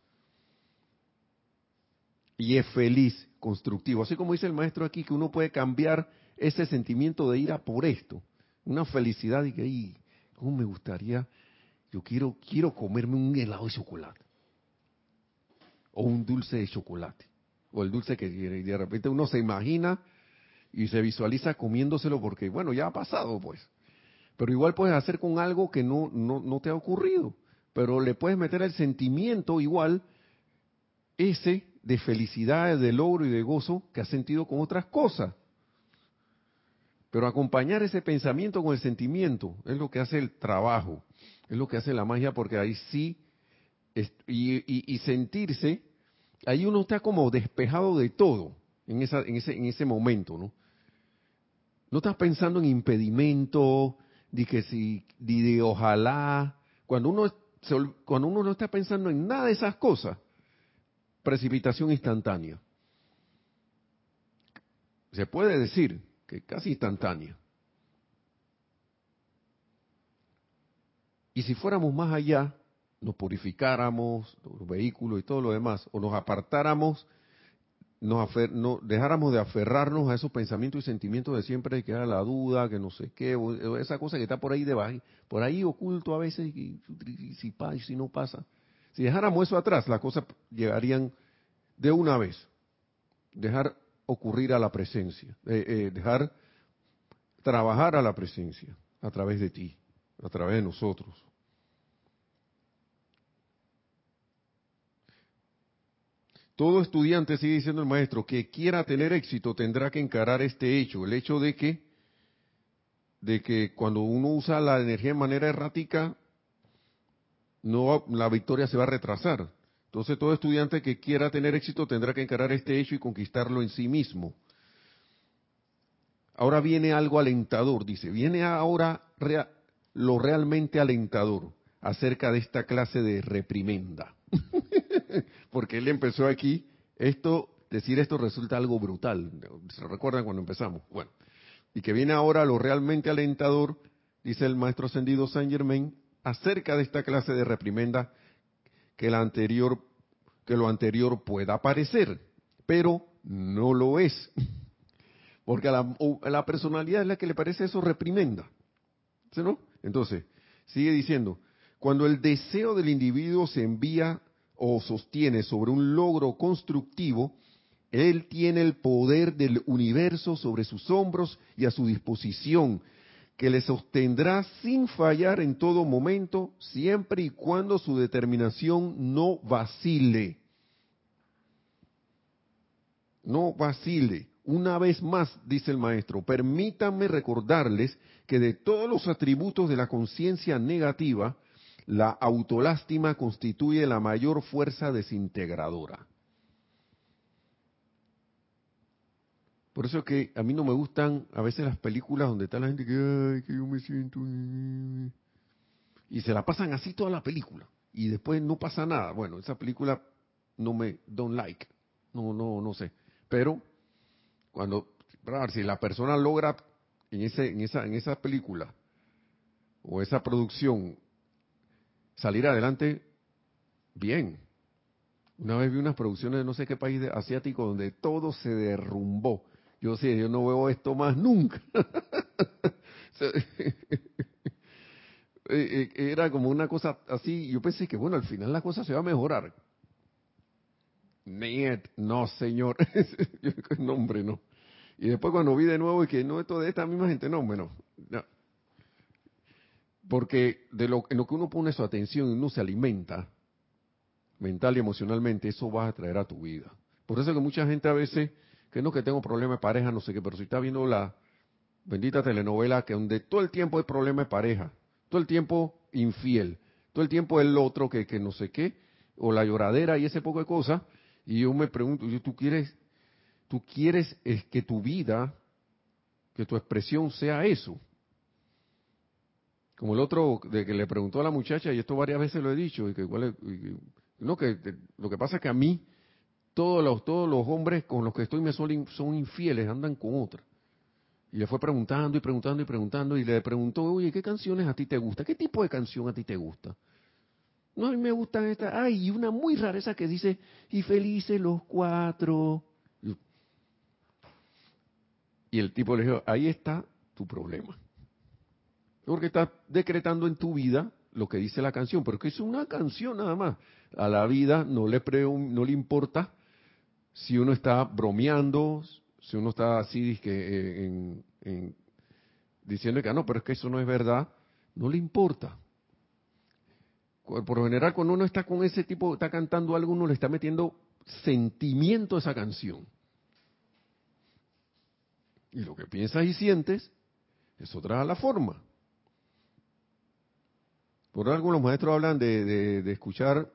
Y es feliz, constructivo. Así como dice el maestro aquí, que uno puede cambiar ese sentimiento de ira por esto. Una felicidad y que, ¿cómo me gustaría? Yo quiero, quiero comerme un helado de chocolate o un dulce de chocolate, o el dulce que y de repente uno se imagina y se visualiza comiéndoselo porque, bueno, ya ha pasado, pues. Pero igual puedes hacer con algo que no, no, no te ha ocurrido, pero le puedes meter el sentimiento igual, ese de felicidad, de logro y de gozo que has sentido con otras cosas. Pero acompañar ese pensamiento con el sentimiento es lo que hace el trabajo, es lo que hace la magia, porque ahí sí y, sentirse, ahí uno está como despejado de todo en, esa, en, ese, en ese momento, ¿no? No estás pensando en impedimento, de que si, de, ojalá. Cuando uno, cuando uno no está pensando en nada de esas cosas, precipitación instantánea. Se puede decir que casi instantánea. Y si fuéramos más allá, nos purificáramos, los vehículos y todo lo demás, o nos apartáramos, nos no, dejáramos de aferrarnos a esos pensamientos y sentimientos de siempre que era la duda, que no sé qué, esa cosa que está por ahí debajo, por ahí oculto a veces, y, si pasa y si no pasa. Si dejáramos eso atrás, las cosas llegarían de una vez. Dejar ocurrir a la presencia, eh, eh, dejar trabajar a la presencia a través de ti, a través de nosotros. Todo estudiante, sigue diciendo el maestro, que quiera tener éxito tendrá que encarar este hecho, el hecho de que, de que cuando uno usa la energía de manera errática, no, la victoria se va a retrasar. Entonces todo estudiante que quiera tener éxito tendrá que encarar este hecho y conquistarlo en sí mismo. Ahora viene algo alentador, dice, viene ahora lo realmente alentador acerca de esta clase de reprimenda. porque él empezó aquí, esto, decir esto resulta algo brutal. ¿Se recuerdan cuando empezamos? Bueno, y que viene ahora lo realmente alentador, dice el maestro ascendido Saint Germain, acerca de esta clase de reprimenda que la anterior, que lo anterior pueda parecer, pero no lo es. Porque a la, personalidad es la que le parece eso reprimenda. ¿Sí, no? Entonces, sigue diciendo, cuando el deseo del individuo se envía o sostiene sobre un logro constructivo, él tiene el poder del universo sobre sus hombros y a su disposición, que le sostendrá sin fallar en todo momento, siempre y cuando su determinación no vacile. No vacile. Una vez más, dice el maestro, permítanme recordarles que de todos los atributos de la conciencia negativa, la autolástima constituye la mayor fuerza desintegradora. Por eso es que a mí no me gustan a veces las películas donde está la gente que, ay, que yo me siento... Y se la pasan así toda la película. Y después no pasa nada. Bueno, esa película no me don't like. No, no, no sé. Pero cuando, si la persona logra en, ese, en, esa, en esa película o esa producción salir adelante, bien. Una vez vi unas producciones de no sé qué país asiático donde todo se derrumbó. Yo sí, yo no veo esto más nunca. Eh, eh, era como una cosa así. Yo pensé que, bueno, al final la cosa se va a mejorar. no, señor. no, hombre, no. Y después cuando vi de nuevo y que no, esto de esta misma gente, no, bueno. No. Porque de lo, en lo que uno pone su atención y uno se alimenta, mental y emocionalmente, eso va a traer a tu vida. Por eso que mucha gente a veces que no que tengo problemas de pareja, no sé qué, pero si está viendo la bendita telenovela que donde todo el tiempo hay problemas de pareja, todo el tiempo infiel, todo el tiempo el otro que, que no sé qué, o la lloradera y ese poco de cosas, y yo me pregunto, ¿tú quieres, tú quieres es que tu vida, que tu expresión sea eso? Como el otro de que le preguntó a la muchacha, y esto varias veces lo he dicho, y que igual, no, que lo que pasa es que a mí todos los, todos los hombres con los que estoy me son, son infieles, andan con otra. Y le fue preguntando y preguntando y preguntando y le preguntó, oye, ¿qué canciones a ti te gusta? ¿Qué tipo de canción a ti te gusta? No, a mí me gustan estas. Ay, y una muy rara esa que dice, y felices los cuatro. Y el tipo le dijo, ahí está tu problema. Porque estás decretando en tu vida lo que dice la canción, pero que es una canción nada más. A la vida no le, no le importa si uno está bromeando, si uno está así que, en, diciendo que ah, no, pero es que eso no es verdad, no le importa. Por lo general, cuando uno está con ese tipo, está cantando algo, uno le está metiendo sentimiento a esa canción. Y lo que piensas y sientes, es otra la forma. Por algo los maestros hablan de, de escuchar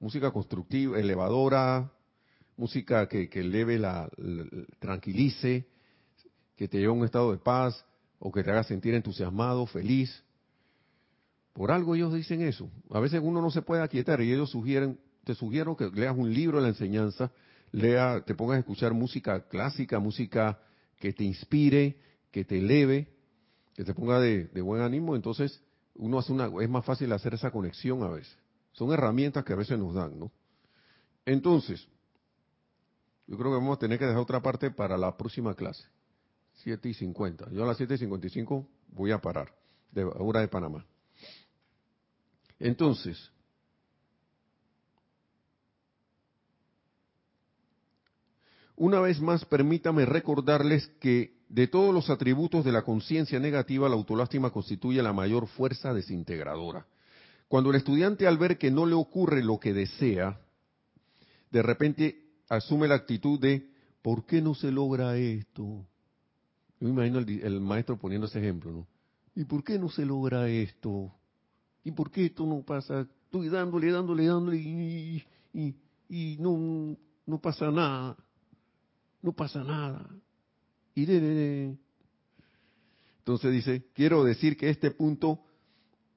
música constructiva, elevadora, música que, eleve, la, tranquilice, que te lleve a un estado de paz o que te haga sentir entusiasmado, feliz. Por algo ellos dicen eso. A veces uno no se puede aquietar y ellos sugieren, te sugiero que leas un libro de la enseñanza, lea, te pongas a escuchar música clásica, música que te inspire, que te eleve, que te ponga de buen ánimo. Entonces uno hace una, es más fácil hacer esa conexión a veces. Son herramientas que a veces nos dan, ¿no? Entonces, yo creo que vamos a tener que dejar otra parte para la próxima clase. 7 y 50. Yo a las 7 y 55 voy a parar, de hora de Panamá. Entonces, una vez más, permítame recordarles que de todos los atributos de la conciencia negativa, la autolástima constituye la mayor fuerza desintegradora. Cuando el estudiante al ver que no le ocurre lo que desea, de repente asume la actitud de, ¿por qué no se logra esto? Yo me imagino el, maestro poniendo ese ejemplo, ¿no? ¿Y por qué no se logra esto? ¿Y por qué esto no pasa? Estoy dándole, dándole, dándole y, y, no, no pasa nada. No pasa nada. Y de, Entonces dice, quiero decir que este punto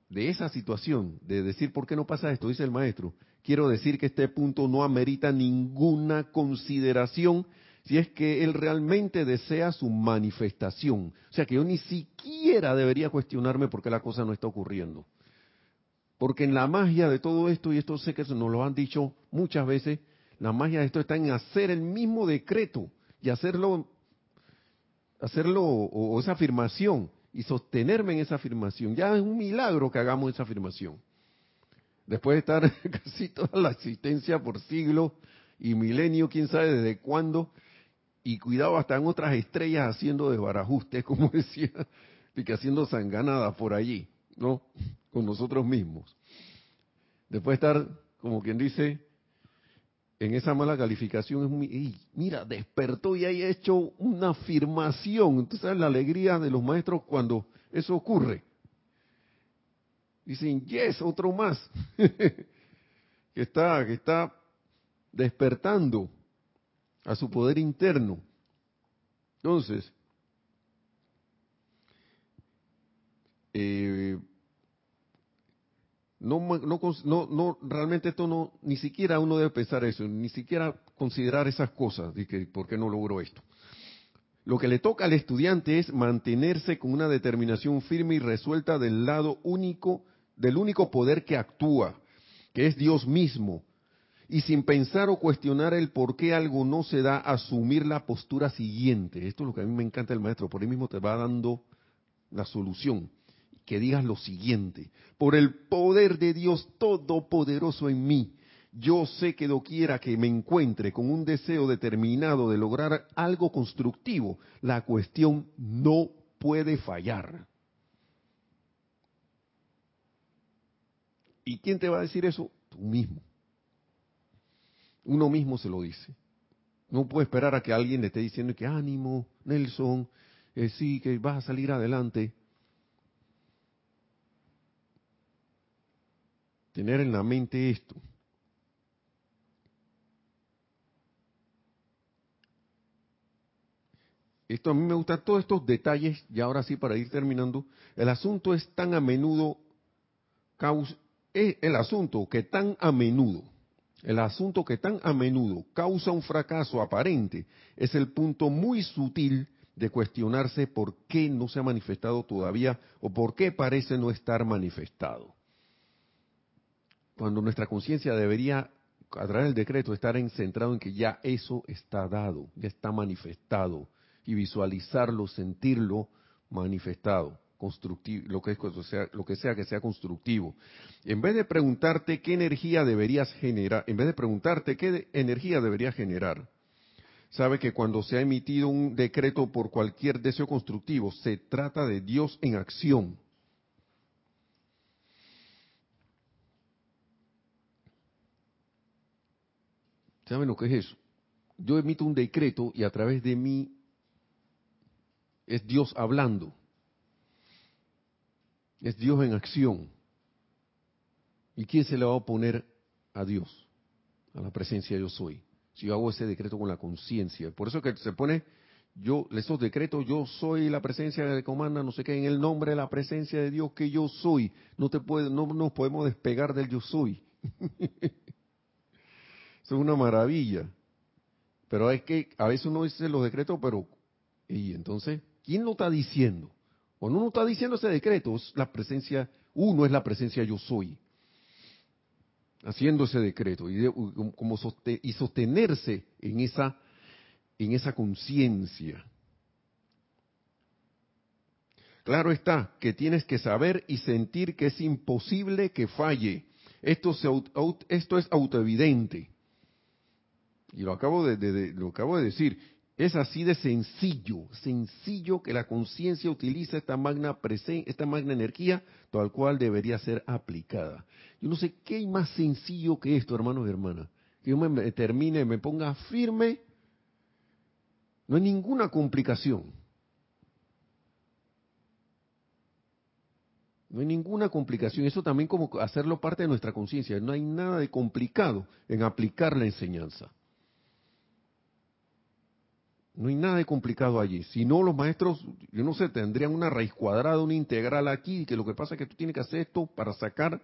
de esa situación, de decir por qué no pasa esto, dice el maestro, quiero decir que este punto no amerita ninguna consideración si es que él realmente desea su manifestación. O sea que yo ni siquiera debería cuestionarme por qué la cosa no está ocurriendo. Porque en la magia de todo esto, y esto sé que nos lo han dicho muchas veces, la magia de esto está en hacer el mismo decreto y hacerlo, hacerlo o esa afirmación y sostenerme en esa afirmación. Ya es un milagro que hagamos esa afirmación después de estar casi toda la existencia por siglos y milenios, quién sabe desde cuándo, y cuidado hasta en otras estrellas haciendo desbarajustes, como decía, y que haciendo sanganada por allí, ¿no? Con nosotros mismos. Después de estar, como quien dice, en esa mala calificación, es muy, mira, despertó y ha hecho una afirmación. Entonces, la alegría de los maestros cuando eso ocurre. Dicen, yes, otro más. que está, que está despertando a su poder interno. Entonces, eh, no, no, no, realmente esto no, ni siquiera uno debe pensar eso, ni siquiera considerar esas cosas, de que por qué no logró esto. Lo que le toca al estudiante es mantenerse con una determinación firme y resuelta del lado único, del único poder que actúa, que es Dios mismo, y sin pensar o cuestionar el por qué algo no se da, asumir la postura siguiente. Esto es lo que a mí me encanta el maestro, por ahí mismo te va dando la solución. Que digas lo siguiente, por el poder de Dios Todopoderoso en mí, yo sé que doquiera que me encuentre con un deseo determinado de lograr algo constructivo, la cuestión no puede fallar. ¿Y quién te va a decir eso? Tú mismo. Uno mismo se lo dice. No puede esperar a que alguien le esté diciendo que ánimo, Nelson, eh, sí, que vas a salir adelante. Tener en la mente esto. Esto a mí me gusta todos estos detalles, y ahora sí para ir terminando, el asunto es tan a menudo, es el asunto que tan a menudo el asunto que tan a menudo causa un fracaso aparente es el punto muy sutil de cuestionarse por qué no se ha manifestado todavía o por qué parece no estar manifestado. Cuando nuestra conciencia debería, a través del decreto, estar centrado en que ya eso está dado, ya está manifestado, y visualizarlo, sentirlo manifestado constructivo, lo que, sea, lo que sea que sea constructivo. En vez de preguntarte qué energía deberías generar, en vez de preguntarte qué energía deberías generar, sabe que cuando se ha emitido un decreto por cualquier deseo constructivo, se trata de Dios en acción. ¿Saben lo que es eso? Yo emito un decreto y a través de mí es Dios hablando. Es Dios en acción. ¿Y quién se le va a oponer a Dios? A la presencia yo soy. Si yo hago ese decreto con la conciencia. Por eso que se pone, yo, esos decretos, yo soy la presencia que comanda, no sé qué, en el nombre de la presencia de Dios que yo soy. No te puede, no nos podemos despegar del yo soy. Es una maravilla. Pero es que a veces uno dice los decretos, pero, y entonces, ¿quién lo está diciendo? Cuando uno está diciendo ese decreto, es la presencia, uno es la presencia yo soy. Haciendo ese decreto y, como y sostenerse en esa, en esa conciencia. Claro está que tienes que saber y sentir que es imposible que falle. Esto, esto es autoevidente. Y lo acabo de, lo acabo de decir. Es así de sencillo, sencillo que la conciencia utiliza esta magna esta magna energía, tal cual debería ser aplicada. Yo no sé qué hay más sencillo que esto, hermanos y hermanas. Que yo me termine, me ponga firme. No hay ninguna complicación. No hay ninguna complicación. Eso también como hacerlo parte de nuestra conciencia. No hay nada de complicado en aplicar la enseñanza. No hay nada de complicado allí. Si no, los maestros, yo no sé, tendrían una raíz cuadrada, una integral aquí, que lo que pasa es que tú tienes que hacer esto para sacar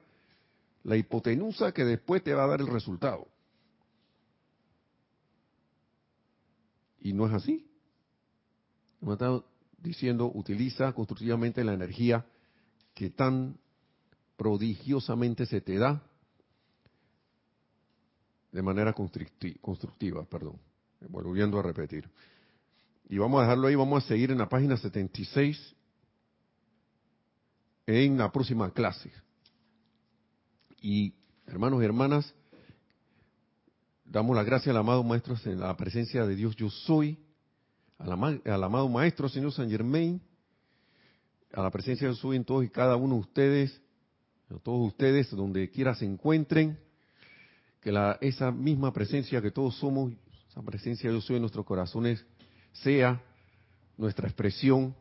la hipotenusa que después te va a dar el resultado. Y no es así. Me está diciendo, utiliza constructivamente la energía que tan prodigiosamente se te da de manera constructiva, perdón, volviendo a repetir. Y vamos a dejarlo ahí, vamos a seguir en la página 76 en la próxima clase. Y hermanos y hermanas, damos las gracias al amado Maestro en la presencia de Dios yo soy, al, amado Maestro Señor San Germain, a la presencia de Jesús en todos y cada uno de ustedes, a todos ustedes, donde quiera se encuentren, que la, esa misma presencia que todos somos, esa presencia de Dios en nuestros corazones, sea nuestra expresión,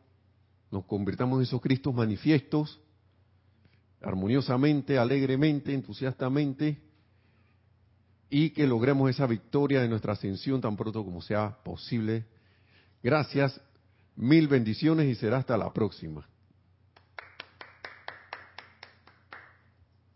nos convirtamos en esos Cristos manifiestos, armoniosamente, alegremente, entusiastamente, y que logremos esa victoria de nuestra ascensión tan pronto como sea posible. Gracias, mil bendiciones y será hasta la próxima.